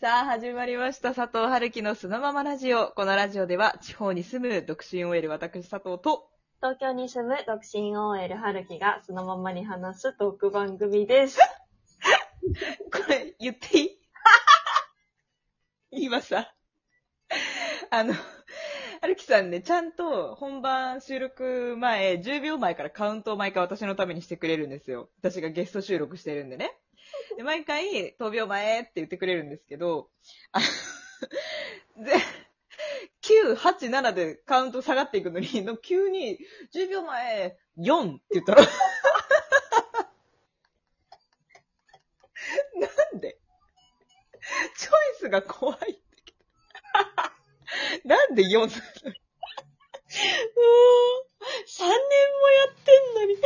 さあ、始まりました。佐藤春樹のそのままラジオ。このラジオでは、地方に住む独身 OL 私佐藤と、東京に住む独身 OL 春樹がそのままに話すトーク番組です。これ、言っていい？今さ、あの、春樹さんね、ちゃんと本番収録前、10秒前からカウントを毎回私のためにしてくれるんですよ。私がゲスト収録してるんでね。で、毎回、10秒前って言ってくれるんですけど、あ で、9、8、7でカウント下がっていくのに、の 急に、10秒前、4って言ったら、なんで？チョイスが怖いんだけど。なんで4なのもう、3年もやってんのに。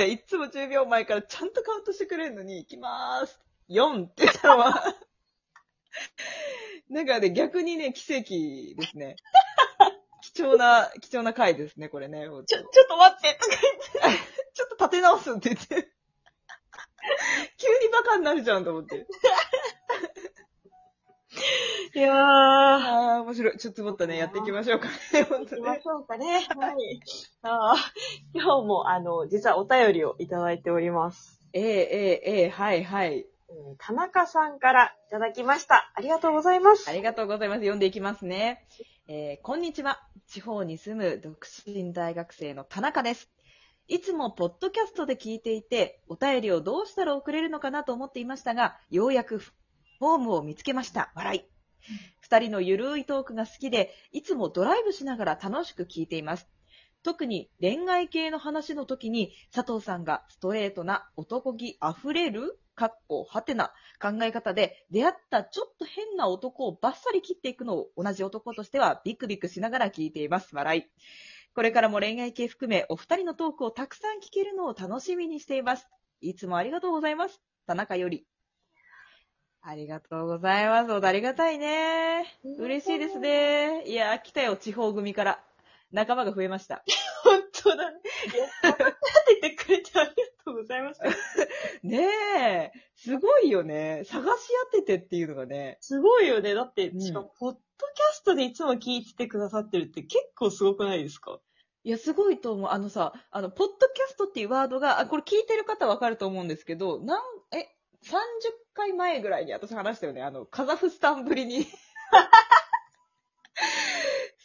初めていつも10秒前からちゃんとカウントしてくれるのに、行きまーす。4って言ったのは、なんかね、逆にね、奇跡ですね。貴重な、貴重な回ですね、これね。ちょ、ちょっと待って、とか ちょっと立て直すって言って。急にバカになるじゃんと思って。いやー。ああ、面白い。ちょっともっとね、やっていきましょうかね、本当ね。行きましょうかね。はい。あー今日も、あの、実はお便りをいただいております。ええええええはいはい。うん田中さんからいただきました。ありがとうございます。ありがとうございます。読んでいきますね。えーこんにちは。地方に住む独身大学生の田中です。いつもポッドキャストで聞いていて、お便りをどうしたら送れるのかなと思っていましたが、ようやくフォームを見つけました。笑い。二人のゆるいトークが好きで、いつもドライブしながら楽しく聞いています。特に恋愛系の話の時に、佐藤さんがストレートな男気あふれるかっこはてな考え方で出会ったちょっと変な男をバッサリ切っていくのを同じ男としてはビクビクしながら聞いています。笑い。これからも恋愛系含めお二人のトークをたくさん聞けるのを楽しみにしています。いつもありがとうございます。田中より。ありがとうございます。ありがたいね。嬉しいですね。いや、来たよ、地方組から。仲間が増えました。本当だね。いや、立ててくれてありがとうございます。ねえ、すごいよね。探し当ててっていうのがね。すごいよね。だって、うんしかも、ポッドキャストでいつも聞いててくださってるって結構すごくないですか？いや、すごいと思う。あのさ、あの、ポッドキャストっていうワードが、あ、これ聞いてる方わかると思うんですけど、なん、え、30回前ぐらいに私話したよね。あの、カザフスタンぶりに。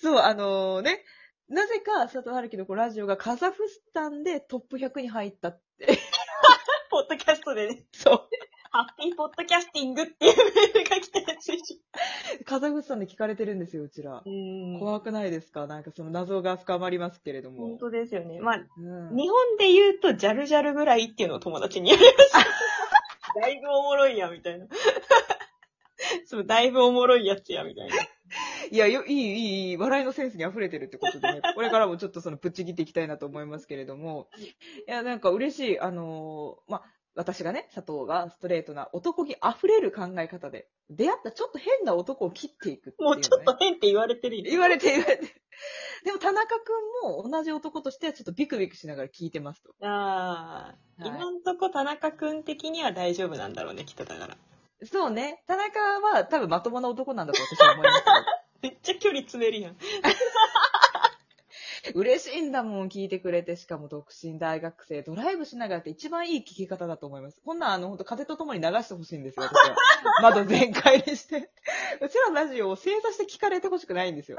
そう、あのね、なぜか佐藤春樹のラジオがカザフスタンでトップ100に入ったって。ポッドキャストでね、そう。ハッピーポッドキャスティングっていうメールが来たやつでしカザフスタンで聞かれてるんですよ、うちら。怖くないですか？なんかその謎が深まりますけれども。本当ですよね。まあ、うん日本で言うと、ジャルジャルぐらいっていうのを友達に言われました。だいぶおもろいや、みたいな。そう、だいぶおもろいやつや、みたいな。いや、よ、いい、いい、いい、笑いのセンスに溢れてるってことでね、これからもちょっとその、ぶっちぎっていきたいなと思いますけれども、いや、なんか嬉しい、あのーまあ、私がね、佐藤がストレートな男気溢れる考え方で、出会ったちょっと変な男を切っていくっていう、ね。もうちょっと変って言われてるよ言われて言われて。でも田中くんも同じ男としてはちょっとビクビクしながら聞いてますと。ああ、はい今んとこ田中くん的には大丈夫なんだろうね、きっとだから。そうね。田中は多分まともな男なんだと私は思いますよ。めっちゃ距離詰めるやん。嬉しいんだもん、聞いてくれて。しかも独身大学生、ドライブしながらって一番いい聞き方だと思います。こんなん、あの、本当風と共に流してほしいんですよ、私は。窓全開にして。うちらのラジオを正座して聞かれてほしくないんですよ。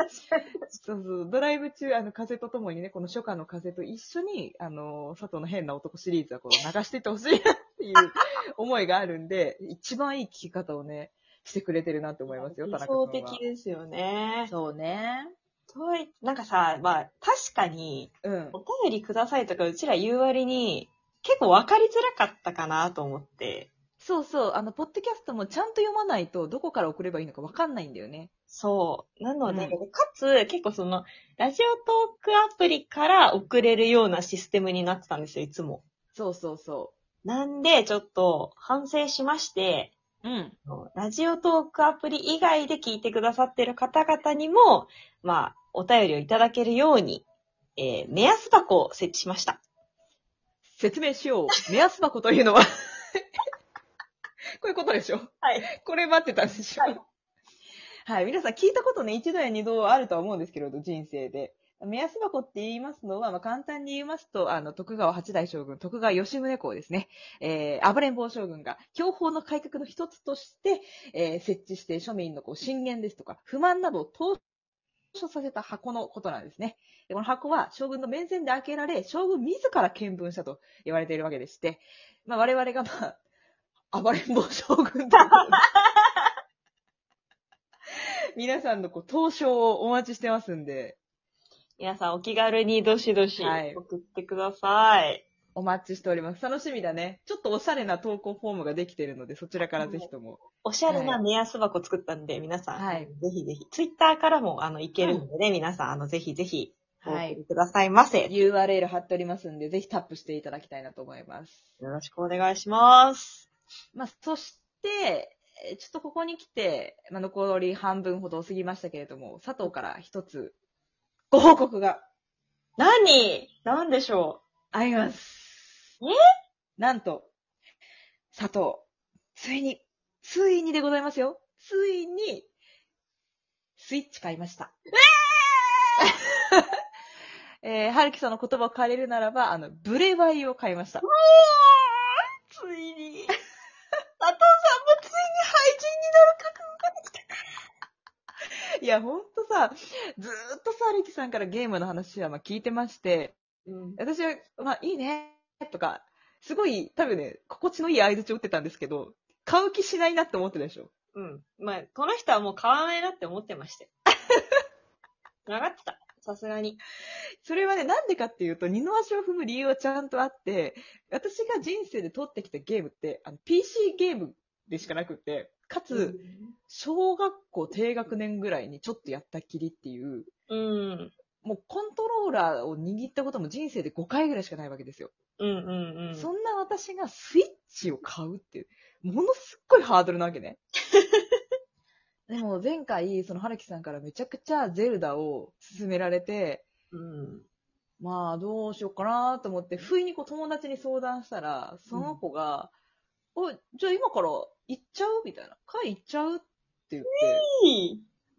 そうそう、ドライブ中、あの、風と共にね、この初夏の風と一緒に、あの、佐藤の変な男シリーズはこう流していってほしいなっていう思いがあるんで、一番いい聞き方をね、してくれてるなって思いますよ、田理中君は。想的ですよね。そうね。とはいなんかさ、まあ、確かに、うん。お便りくださいとかうちら言う割に、結構分かりづらかったかなと思って。そうそう、あの、ポッドキャストもちゃんと読まないと、どこから送ればいいのかわかんないんだよね。そう。なので、うかつ、結構その、ラジオトークアプリから送れるようなシステムになってたんですよ、いつも。そうそうそなんで、ちょっと、反省しまして、う。うん。ラジオトークアプリ以外で聞いてくださってる方々にも、まあ、お便りをいただけるように、えー目安箱を設置しました。説明しよう。目安箱というのは こういうことでしょ？はい。これ待ってたんでしょ？はい。はい。皆さん聞いたことね、一度や二度あるとは思うんですけれど、人生で。目安箱って言いますのは、まあ、簡単に言いますと、あの、徳川八代将軍、徳川吉宗公ですね。えー、暴れん坊将軍が、享保の改革の一つとして、えー、設置して庶民のこう、進言ですとか、不満などを投書させた箱のことなんですね。でこの箱は将軍の面前で開けられ、将軍自ら見聞したと言われているわけでして、まあ、我々がまあ、暴れん坊将軍と 皆さんのこう、投書をお待ちしてますんで、皆さんお気軽にどしどしはい送ってください。お待ちしております。楽しみだね。ちょっとおしゃれな投稿フォームができてるので、そちらからぜひとも。おしゃれな目安箱作ったんで、皆さん、はいぜひぜひ、ツイッターからも、あの、いけるのでね、皆さん、あの、ぜひぜひ、おはいくださいませ。URL 貼っておりますんで、ぜひタップしていただきたいなと思います。よろしくお願いします。まあ、そして、えーちょっとここに来て、まあ、残り半分ほど過ぎましたけれども、佐藤から一つ、ご報告が何？何でしょあります。え？なんと、佐藤、ついに、ついにでございますよ。ついに、スイッチ買いました。えー、はるきさんの言葉を借りるならば、あの、ブレワイを買いました。うついに、佐藤さんもついに廃人になる覚悟ができた。いや、ほんとさ、ずーっとさ、はるきさんからゲームの話はまあ聞いてまして、うん。私は、まあ、いいね、とか、すごい、多分ね、心地のいい合図打ってたんですけど、買う気しないなって思ってたでしょ。うん。まあ、この人はもう買わないなって思ってましたよ。分かってた。さすがに。それはね、なんでかっていうと、二の足を踏む理由はちゃんとあって、私が人生で取ってきたゲームって、あの、PC ゲームでしかなくって、かつ、小学校低学年ぐらいにちょっとやったきりっていう、うん。もうコントローラーを握ったことも人生で5回ぐらいしかないわけですよ。うんうんうん。そんな私がスイッチを買うっていう、ものすっごいハードルなわけね。でも前回、その春樹さんからめちゃくちゃゼルダを勧められて、うん。まあどうしようかなと思って、不意にこう友達に相談したら、その子が、お、じゃあ今から行っちゃう？みたいな。会行っちゃう？って言って。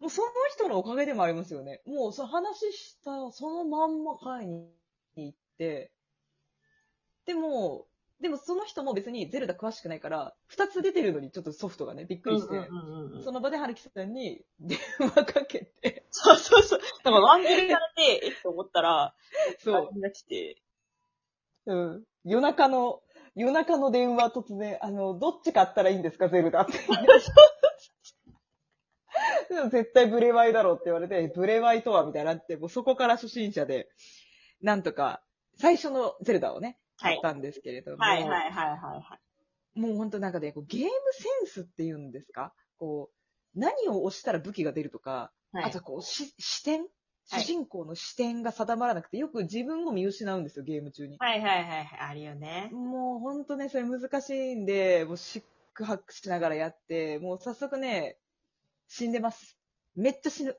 もうその人のおかげでもありますよね。もうその話したそのまんま会に行って、でも、でもその人も別にゼルダ詳しくないから、二つ出てるのにちょっとソフトがね、びっくりして、その場で春樹さんに電話かけて、そうそうそう。だからワン切りされて、えっと思ったら、そう、う。が来て、うん。夜中の、夜中の電話突然、あの、どっち買ったらいいんですか、ゼルダって。絶対ブレワイだろうって言われて、ブレワイとはみたいになって、もうそこから初心者で、なんとか、最初のゼルダをね、はい。買ったんですけれども、はいはいはいはいはい。もう本当なんかね、こうゲームセンスっていうんですか？こう、何を押したら武器が出るとか、はいあとこう、し視点？はい主人公の視点が定まらなくて、よく自分を見失うんですよ、ゲーム中に。はいはいはいはい。あるよね。もうほんとね、それ難しいんで、もうシックハックしながらやって、もう早速ね、死んでます。めっちゃ死ぬ。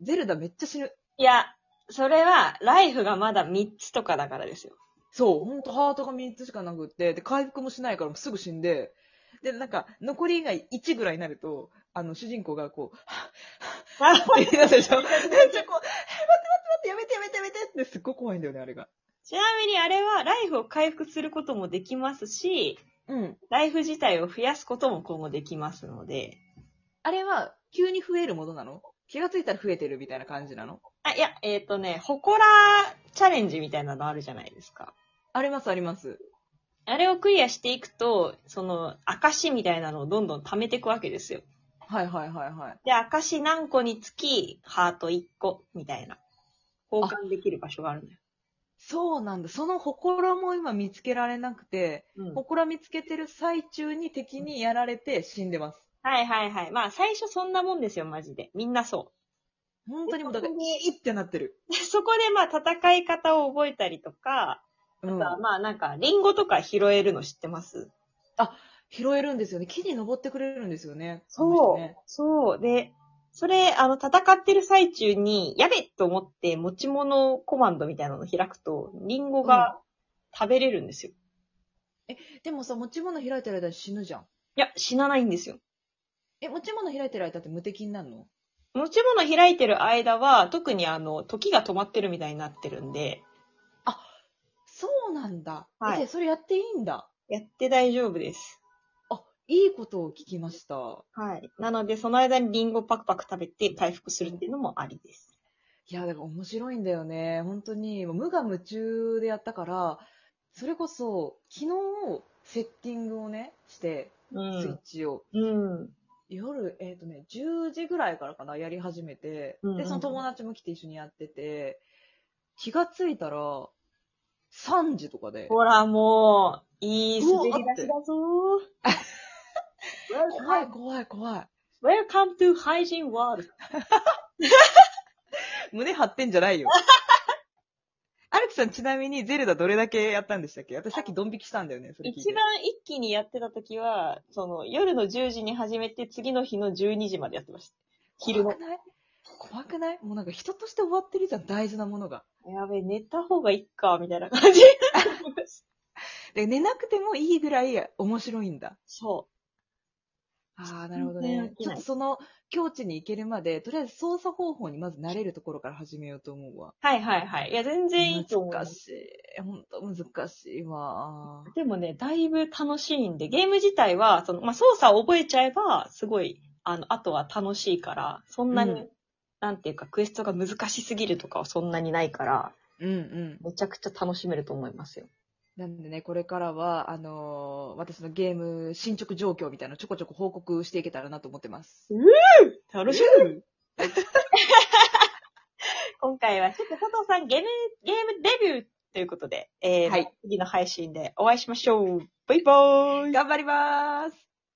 ゼルダめっちゃ死ぬ。いや、それは、ライフがまだ3つとかだからですよ。そう、ほんとハートが3つしかなくって、で、回復もしないからすぐ死んで、で、なんか、残りが1ぐらいになると、あの、主人公がこう、って言い出すでしょ？めっちゃこう、え待って待って待って、やめてやめてやめてってすっごい怖いんだよね、あれが。ちなみにあれは、ライフを回復することもできますし、うん。ライフ自体を増やすことも今後できますので。あれは、急に増えるものなの？気がついたら増えてるみたいな感じなの？あ、いや、えっ、とね、ホコラチャレンジみたいなのあるじゃないですか。あります、あります。あれをクリアしていくと、その、証みたいなのをどんどん貯めていくわけですよ。はいはいはいはい。で、証何個につき、ハート1個、みたいな。交換できる場所があるのよ。そうなんだ。その祠も今見つけられなくて、うん。祠見つけてる最中に敵にやられて死んでます。はいはいはい。まあ、最初そんなもんですよ、マジで。みんなそ本当にもうだから、いいってなってる。そこでまあ、戦い方を覚えたりとか、うん。まあなんか、リンゴとか拾えるの知ってます？拾えるんですよね。木に登ってくれるんですよね。そうねそう。で、それ、あの、戦ってる最中に、やべと思って持ち物コマンドみたいなのを開くと、リンゴが食べれるんですよ。でもさ、持ち物開いてる間に死ぬじゃん。や、死なないんですよ。え、持ち物開いてる間って無敵になるの？持ち物開いてる間は、特にあの、時が止まってるみたいになってるんで、そうなんだ。はいえ、それやっていいんだ？やって大丈夫です。あ、いいことを聞きました。はい。なので、その間にリンゴパクパク食べて回復するっていうのもありです。いや、だから面白いんだよね。本当に、無我夢中でやったから、それこそ、昨日、セッティングをね、して、うスイッチを。うん。夜、えっ、とね、10時ぐらいからかな、やり始めて、うんうんで、その友達も来て一緒にやってて、気がついたら、3時とかで、ほら、もう、いい滑り出しだぞ 怖い怖い怖い。Welcome to Hygiene World. 胸張ってんじゃないよ。さんちなみにゼルダどれだけやったんでしたっけ？私さっきドン引きしたんだよね、それ聞いて。一番一気にやってた時は、その、夜の10時に始めて、次の日の12時までやってました。昼の怖く。ない？怖くない？もうなんか人として終わってるじゃん、大事なものが。やべえ、寝た方がいいか、みたいな感じ。で、寝なくてもいいぐらい面白いんだ。そああ、なるほど。ねちょっとその境地に行けるまで、とりあえず操作方法にまず慣れるところから始めようと思うわ。う。はいはいはい。いや、全然いいと思う。難しい。ほんと難しいわ。でもね、だいぶ楽しいんで、ゲーム自体は、その、まあ、操作を覚えちゃえば、すごい、あの、あとは楽しいから、そんなに、うんなんていうか、クエストが難しすぎるとかはそんなにないから、うんうん。めちゃくちゃ楽しめると思いますよ。なんでね、これからは、あのー私のゲーム進捗状況みたいなのちょこちょこ報告していけたらなと思ってます。楽しみ！今回は、ちょっと佐藤さんゲーム、ゲームデビューということで、えー、はい。次の配信でお会いしましょう。バイバーイ。頑張ります